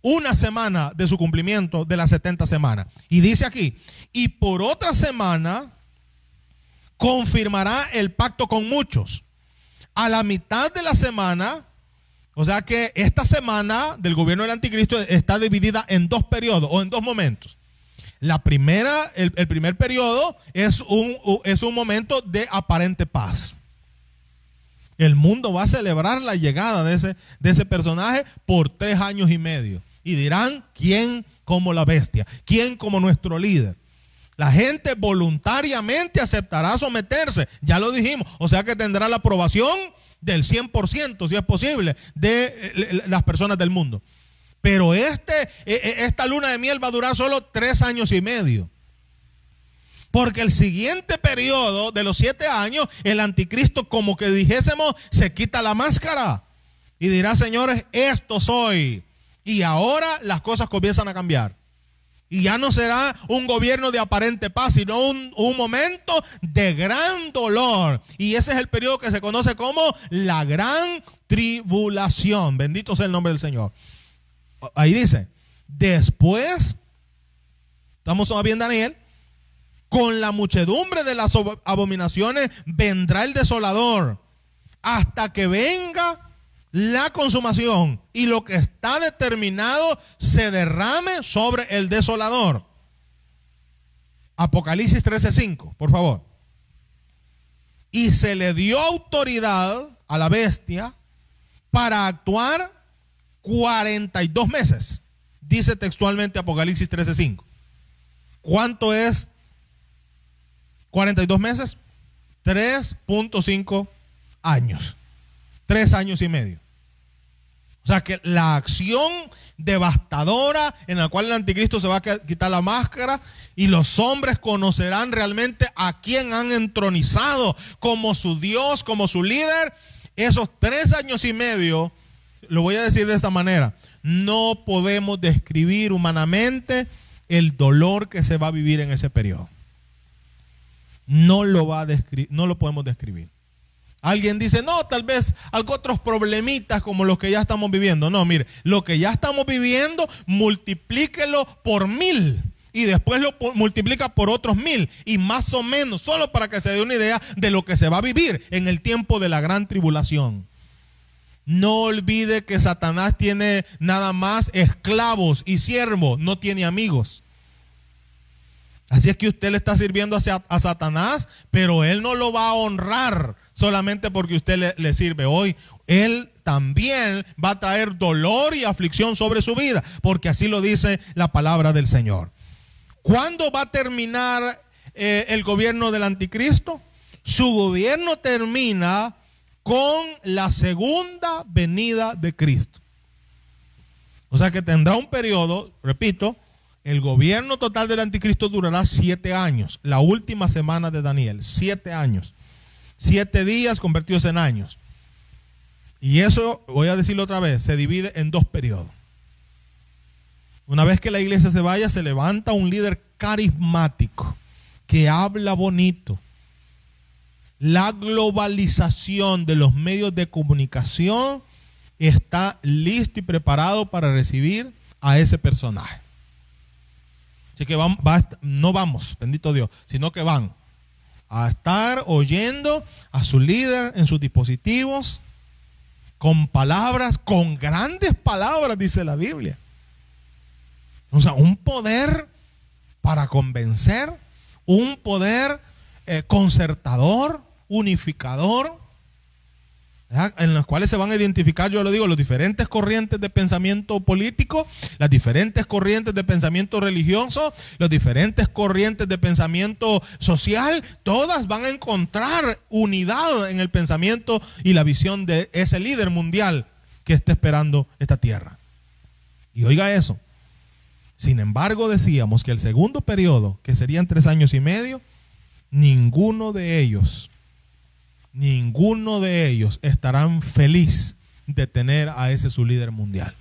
una semana de su cumplimiento de las 70 semanas. Y dice aquí, y por otra semana confirmará el pacto con muchos. A la mitad de la semana o sea que esta semana del gobierno del anticristo está dividida en dos periodos o en dos momentos. La primera, el, primer periodo es un, es un momento de aparente paz. El mundo va a celebrar la llegada de ese, de ese personaje por tres años y medio. Y dirán, ¿quién como la bestia? ¿Quién como nuestro líder? La gente voluntariamente aceptará someterse, ya lo dijimos, o sea que tendrá la aprobación del 100%, si es posible, de eh, las personas del mundo. Pero este, e, e, esta luna de miel va a durar solo tres años y medio. Porque el siguiente periodo de los siete años, el anticristo, como que dijésemos, se quita la máscara y dirá, señores, esto soy. Y ahora las cosas comienzan a cambiar. Y ya no será un gobierno de aparente paz, sino un, un, momento de gran dolor. Y ese es el periodo que se conoce como la gran tribulación. Bendito sea el nombre del Señor. Ahí dice, después, estamos todavía en Daniel, con la muchedumbre de las abominaciones vendrá el desolador, hasta que venga la consumación y lo que está determinado se derrame sobre el desolador. Apocalipsis 13:5, por favor. Y se le dio autoridad a la bestia para actuar 42 meses. Dice textualmente Apocalipsis 13:5. ¿Cuánto es 42 meses? 3.5 años. Tres años y medio. O sea que la acción devastadora en la cual el anticristo se va a quitar la máscara y los hombres conocerán realmente a quien han entronizado como su Dios, como su líder, esos tres años y medio, lo voy a decir de esta manera, no podemos describir humanamente el dolor que se va a vivir en ese periodo. No lo, va a no lo podemos describir. Alguien dice, no, tal vez algo otros problemitas como los que ya estamos viviendo. No, mire, lo que ya estamos viviendo, multiplíquelo por mil y después lo multiplica por otros mil y más o menos, solo para que se dé una idea de lo que se va a vivir en el tiempo de la gran tribulación. No olvide que Satanás tiene nada más esclavos y siervos, no tiene amigos. Así es que usted le está sirviendo a, Satanás, pero él no lo va a honrar solamente porque usted le, sirve hoy. Él también va a traer dolor y aflicción sobre su vida, porque así lo dice la palabra del Señor. ¿Cuándo va a terminar eh, el gobierno del anticristo? Su gobierno termina con la segunda venida de Cristo. O sea que tendrá un periodo, repito, el gobierno total del anticristo durará siete años, la última semana de Daniel, siete años. Siete días convertidos en años. Y eso, voy a decirlo otra vez, se divide en dos periodos. Una vez que la iglesia se vaya, se levanta un líder carismático que habla bonito. La globalización de los medios de comunicación está listo y preparado para recibir a ese personaje. Así que no vamos, bendito Dios, sino que van a estar oyendo a su líder en sus dispositivos con palabras, con grandes palabras, dice la Biblia. O sea, un poder para convencer, un poder eh, concertador, unificador, en las cuales se van a identificar, yo lo digo, los diferentes corrientes de pensamiento político, las diferentes corrientes de pensamiento religioso, las diferentes corrientes de pensamiento social, todas van a encontrar unidad en el pensamiento y la visión de ese líder mundial que está esperando esta tierra. Y oiga eso. Sin embargo, decíamos que el segundo periodo, que serían tres años y medio, ninguno de ellos ninguno de ellos estarán feliz de tener a ese su líder mundial.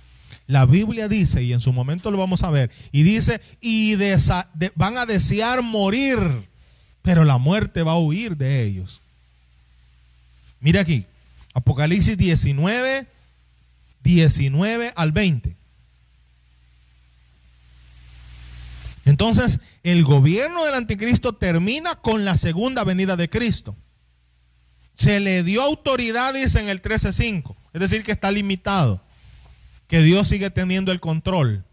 La Biblia dice, y en su momento lo vamos a ver, y dice, y van a desear morir, pero la muerte va a huir de ellos. Mira aquí, Apocalipsis 19, 19 al 20. Entonces, el gobierno del anticristo termina con la segunda venida de Cristo. Se le dio autoridad, dice en el 13.5. Es decir, que está limitado. Que Dios sigue teniendo el control.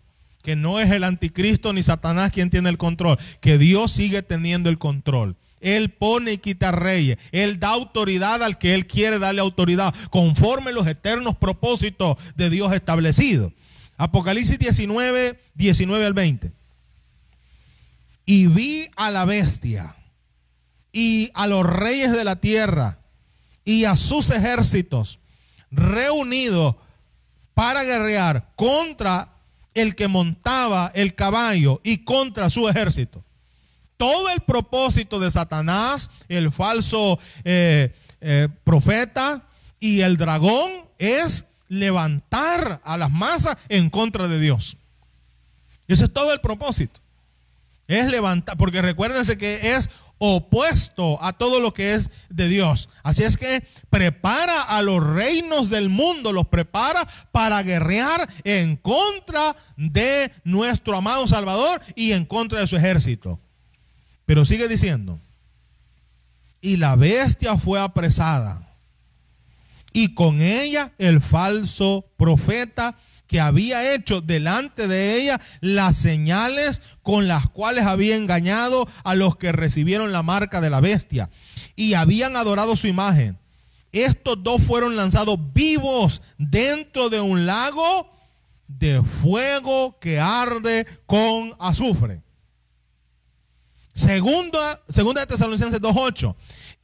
Que no es el anticristo ni Satanás quien tiene el control. Que Dios sigue teniendo el control. Él pone y quita reyes. Él da autoridad al que Él quiere darle autoridad, conforme los eternos propósitos de Dios establecidos. Apocalipsis 19, 19 al 20. Y vi a la bestia y a los reyes de la tierra y a sus ejércitos reunidos para guerrear contra el que montaba el caballo y contra su ejército. todo el propósito de Satanás, el falso eh, eh, profeta y el dragón es levantar a las masas en contra de Dios. Ese es todo el propósito. Es levantar, porque recuérdense que es opuesto a todo lo que es de Dios. Así es que prepara a los reinos del mundo, los prepara para guerrear en contra de nuestro amado Salvador y en contra de su ejército. Pero sigue diciendo, y la bestia fue apresada, y con ella el falso profeta que había hecho delante de ella las señales con las cuales había engañado a los que recibieron la marca de la bestia y habían adorado su imagen. Estos dos fueron lanzados vivos dentro de un lago de fuego que arde con azufre. Segunda, segunda de Tesalonicenses 2.8.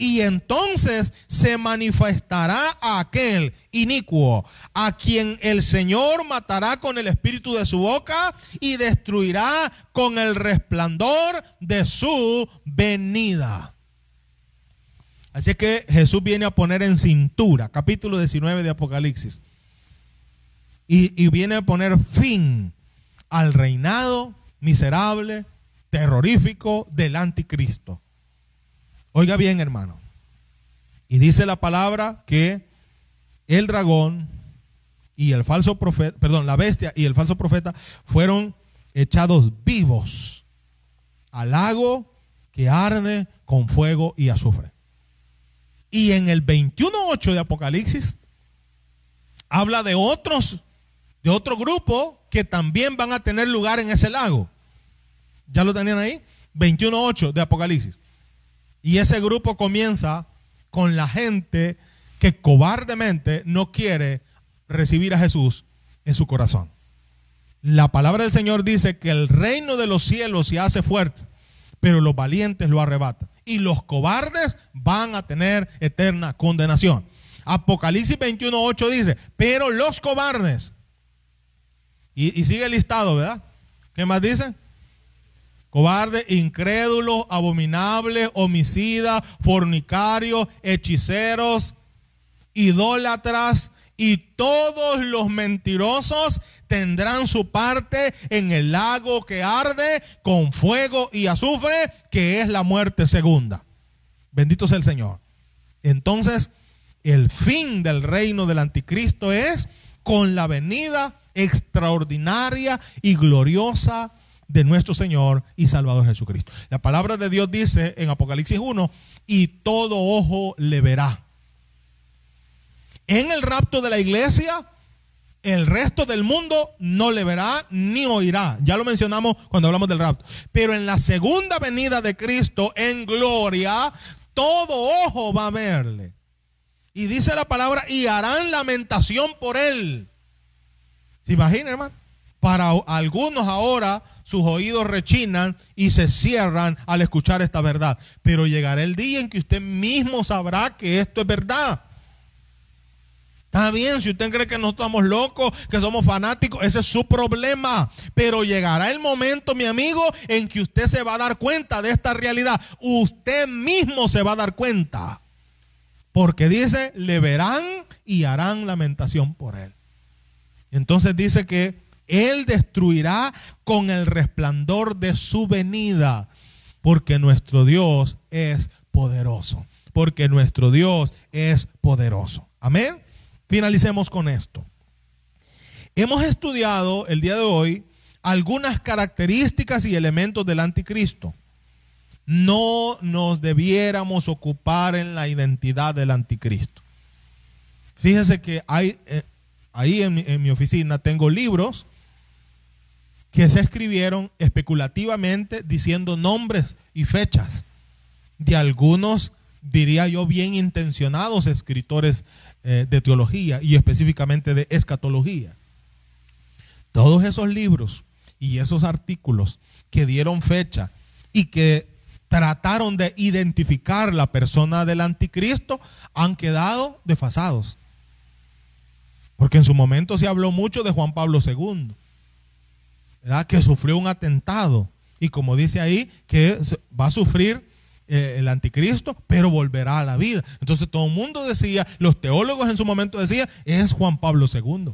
Y entonces se manifestará aquel inicuo, a quien el Señor matará con el espíritu de su boca y destruirá con el resplandor de su venida. Así que Jesús viene a poner en cintura, capítulo 19 de Apocalipsis, y, y viene a poner fin al reinado miserable, terrorífico del anticristo. Oiga bien, hermano. Y dice la palabra que el dragón y el falso profeta, perdón, la bestia y el falso profeta fueron echados vivos al lago que arde con fuego y azufre. Y en el 21.8 de Apocalipsis habla de otros, de otro grupo que también van a tener lugar en ese lago. ¿Ya lo tenían ahí? 21.8 de Apocalipsis. Y ese grupo comienza con la gente que cobardemente no quiere recibir a Jesús en su corazón. La palabra del Señor dice que el reino de los cielos se hace fuerte, pero los valientes lo arrebatan. Y los cobardes van a tener eterna condenación. Apocalipsis 21.8 dice, pero los cobardes, y, y sigue listado, ¿verdad? ¿Qué más dice? Cobarde, incrédulo, abominable, homicida, fornicario, hechiceros, idólatras y todos los mentirosos tendrán su parte en el lago que arde con fuego y azufre, que es la muerte segunda. Bendito sea el Señor. Entonces, el fin del reino del anticristo es con la venida extraordinaria y gloriosa de nuestro Señor y Salvador Jesucristo. La palabra de Dios dice en Apocalipsis 1, y todo ojo le verá. En el rapto de la iglesia, el resto del mundo no le verá ni oirá. Ya lo mencionamos cuando hablamos del rapto. Pero en la segunda venida de Cristo en gloria, todo ojo va a verle. Y dice la palabra, y harán lamentación por él. ¿Se imagina, hermano? Para algunos ahora sus oídos rechinan y se cierran al escuchar esta verdad. Pero llegará el día en que usted mismo sabrá que esto es verdad. Está bien, si usted cree que no estamos locos, que somos fanáticos, ese es su problema. Pero llegará el momento, mi amigo, en que usted se va a dar cuenta de esta realidad. Usted mismo se va a dar cuenta. Porque dice, le verán y harán lamentación por él. Entonces dice que él destruirá con el resplandor de su venida, porque nuestro Dios es poderoso, porque nuestro Dios es poderoso. Amén. Finalicemos con esto. Hemos estudiado el día de hoy algunas características y elementos del anticristo. No nos debiéramos ocupar en la identidad del anticristo. Fíjese que hay, eh, ahí en en mi oficina tengo libros que se escribieron especulativamente diciendo nombres y fechas de algunos, diría yo, bien intencionados escritores eh, de teología y específicamente de escatología. Todos esos libros y esos artículos que dieron fecha y que trataron de identificar la persona del anticristo han quedado desfasados. Porque en su momento se habló mucho de Juan Pablo II que sufrió un atentado y como dice ahí, que va a sufrir eh, el anticristo, pero volverá a la vida. Entonces todo el mundo decía, los teólogos en su momento decían, es Juan Pablo II.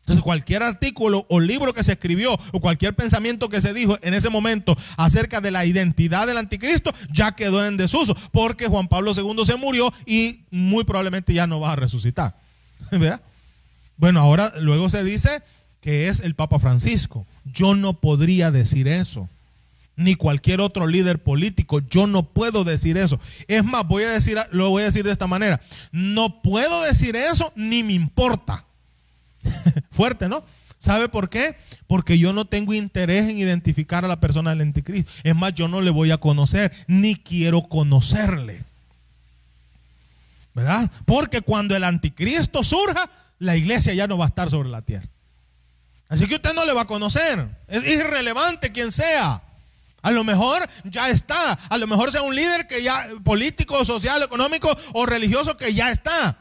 Entonces cualquier artículo o libro que se escribió o cualquier pensamiento que se dijo en ese momento acerca de la identidad del anticristo ya quedó en desuso porque Juan Pablo II se murió y muy probablemente ya no va a resucitar. Bueno, ahora luego se dice que es el Papa Francisco. Yo no podría decir eso. Ni cualquier otro líder político. Yo no puedo decir eso. Es más, voy a decir, lo voy a decir de esta manera. No puedo decir eso ni me importa. Fuerte, ¿no? ¿Sabe por qué? Porque yo no tengo interés en identificar a la persona del anticristo. Es más, yo no le voy a conocer, ni quiero conocerle. ¿Verdad? Porque cuando el anticristo surja, la iglesia ya no va a estar sobre la tierra. Así que usted no le va a conocer. Es irrelevante quien sea. A lo mejor ya está. A lo mejor sea un líder que ya, político, social, económico o religioso que ya está.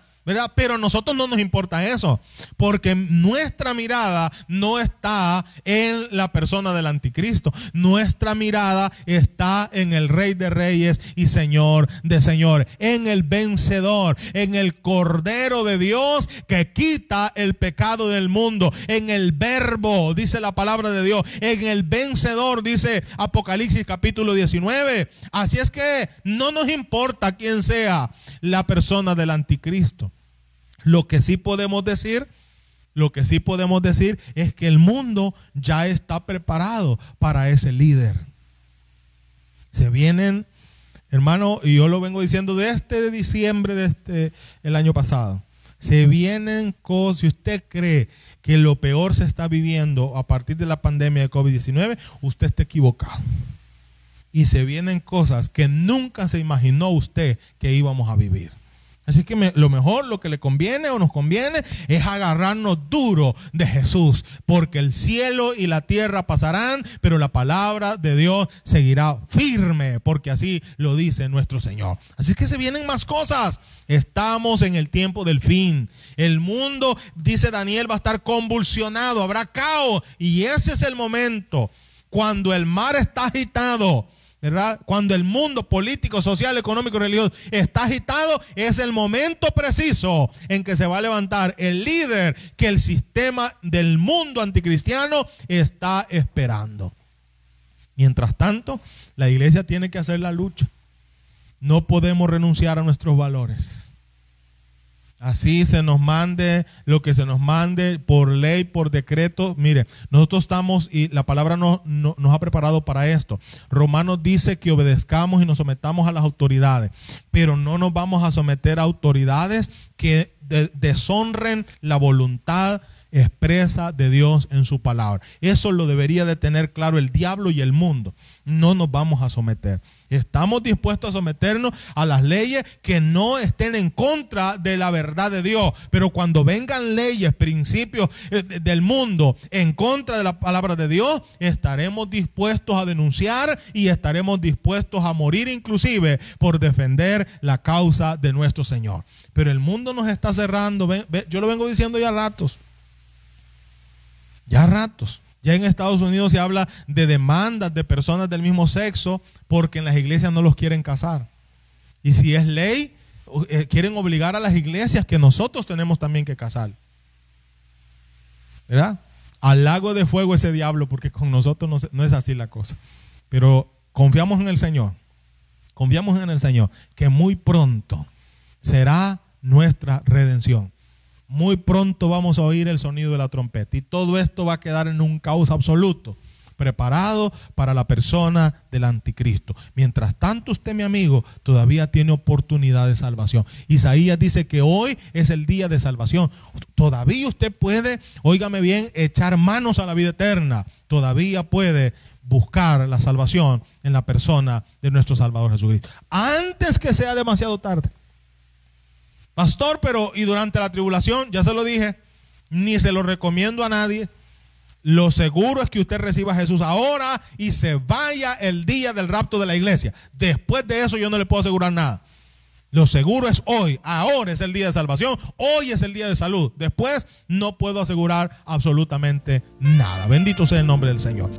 Pero a nosotros no nos importa eso, porque nuestra mirada no está en la persona del anticristo, nuestra mirada está en el Rey de Reyes y Señor de Señor, en el vencedor, en el Cordero de Dios que quita el pecado del mundo, en el verbo, dice la palabra de Dios, en el vencedor, dice Apocalipsis capítulo 19. Así es que no nos importa quién sea la persona del anticristo. Lo que sí podemos decir, lo que sí podemos decir es que el mundo ya está preparado para ese líder. Se vienen, hermano, y yo lo vengo diciendo desde este diciembre de este el año pasado. Se vienen cosas, si usted cree que lo peor se está viviendo a partir de la pandemia de COVID-19, usted está equivocado. Y se vienen cosas que nunca se imaginó usted que íbamos a vivir. Así que lo mejor, lo que le conviene o nos conviene es agarrarnos duro de Jesús, porque el cielo y la tierra pasarán, pero la palabra de Dios seguirá firme, porque así lo dice nuestro Señor. Así que se vienen más cosas. Estamos en el tiempo del fin. El mundo, dice Daniel, va a estar convulsionado, habrá caos, y ese es el momento cuando el mar está agitado ¿verdad? Cuando el mundo político, social, económico religioso está agitado, es el momento preciso en que se va a levantar el líder que el sistema del mundo anticristiano está esperando. Mientras tanto, la iglesia tiene que hacer la lucha. No podemos renunciar a nuestros valores. Así se nos mande lo que se nos mande por ley, por decreto. Mire, nosotros estamos y la palabra nos ha preparado para esto. Romanos dice que obedezcamos y nos sometamos a las autoridades, pero no nos vamos a someter a autoridades que deshonren la voluntad expresa de Dios en su palabra. Eso lo debería de tener claro el diablo y el mundo. No nos vamos a someter. Estamos dispuestos a someternos a las leyes que no estén en contra de la verdad de Dios. Pero cuando vengan leyes, principios eh, del mundo en contra de la palabra de Dios, estaremos dispuestos a denunciar y estaremos dispuestos a morir inclusive por defender la causa de nuestro Señor. Pero el mundo nos está cerrando. Yo lo vengo diciendo ya ratos. Ya ratos. Ya en Estados Unidos se habla de demandas de personas del mismo sexo porque en las iglesias no los quieren casar. Y si es ley, eh, quieren obligar a las iglesias que nosotros tenemos también que casar. ¿Verdad? Al lago de fuego ese diablo porque con nosotros no, no es así la cosa. Pero confiamos en el Señor. Confiamos en el Señor que muy pronto será nuestra redención muy pronto vamos a oír el sonido de la trompeta. Y todo esto va a quedar en un caos absoluto, preparado para la persona del anticristo. Mientras tanto, usted, mi amigo, todavía tiene oportunidad de salvación. Isaías dice que hoy es el día de salvación. Todavía usted puede, óigame bien, echar manos a la vida eterna. Todavía puede buscar la salvación en la persona de nuestro Salvador Jesucristo. Antes que sea demasiado tarde. Pastor, pero y durante la tribulación, ya se lo dije, ni se lo recomiendo a nadie. Lo seguro es que usted reciba a Jesús ahora y se vaya el día del rapto de la iglesia. Después de eso yo no le puedo asegurar nada. Lo seguro es hoy, ahora es el día de salvación, hoy es el día de salud. Después no puedo asegurar absolutamente nada. Bendito sea el nombre del Señor.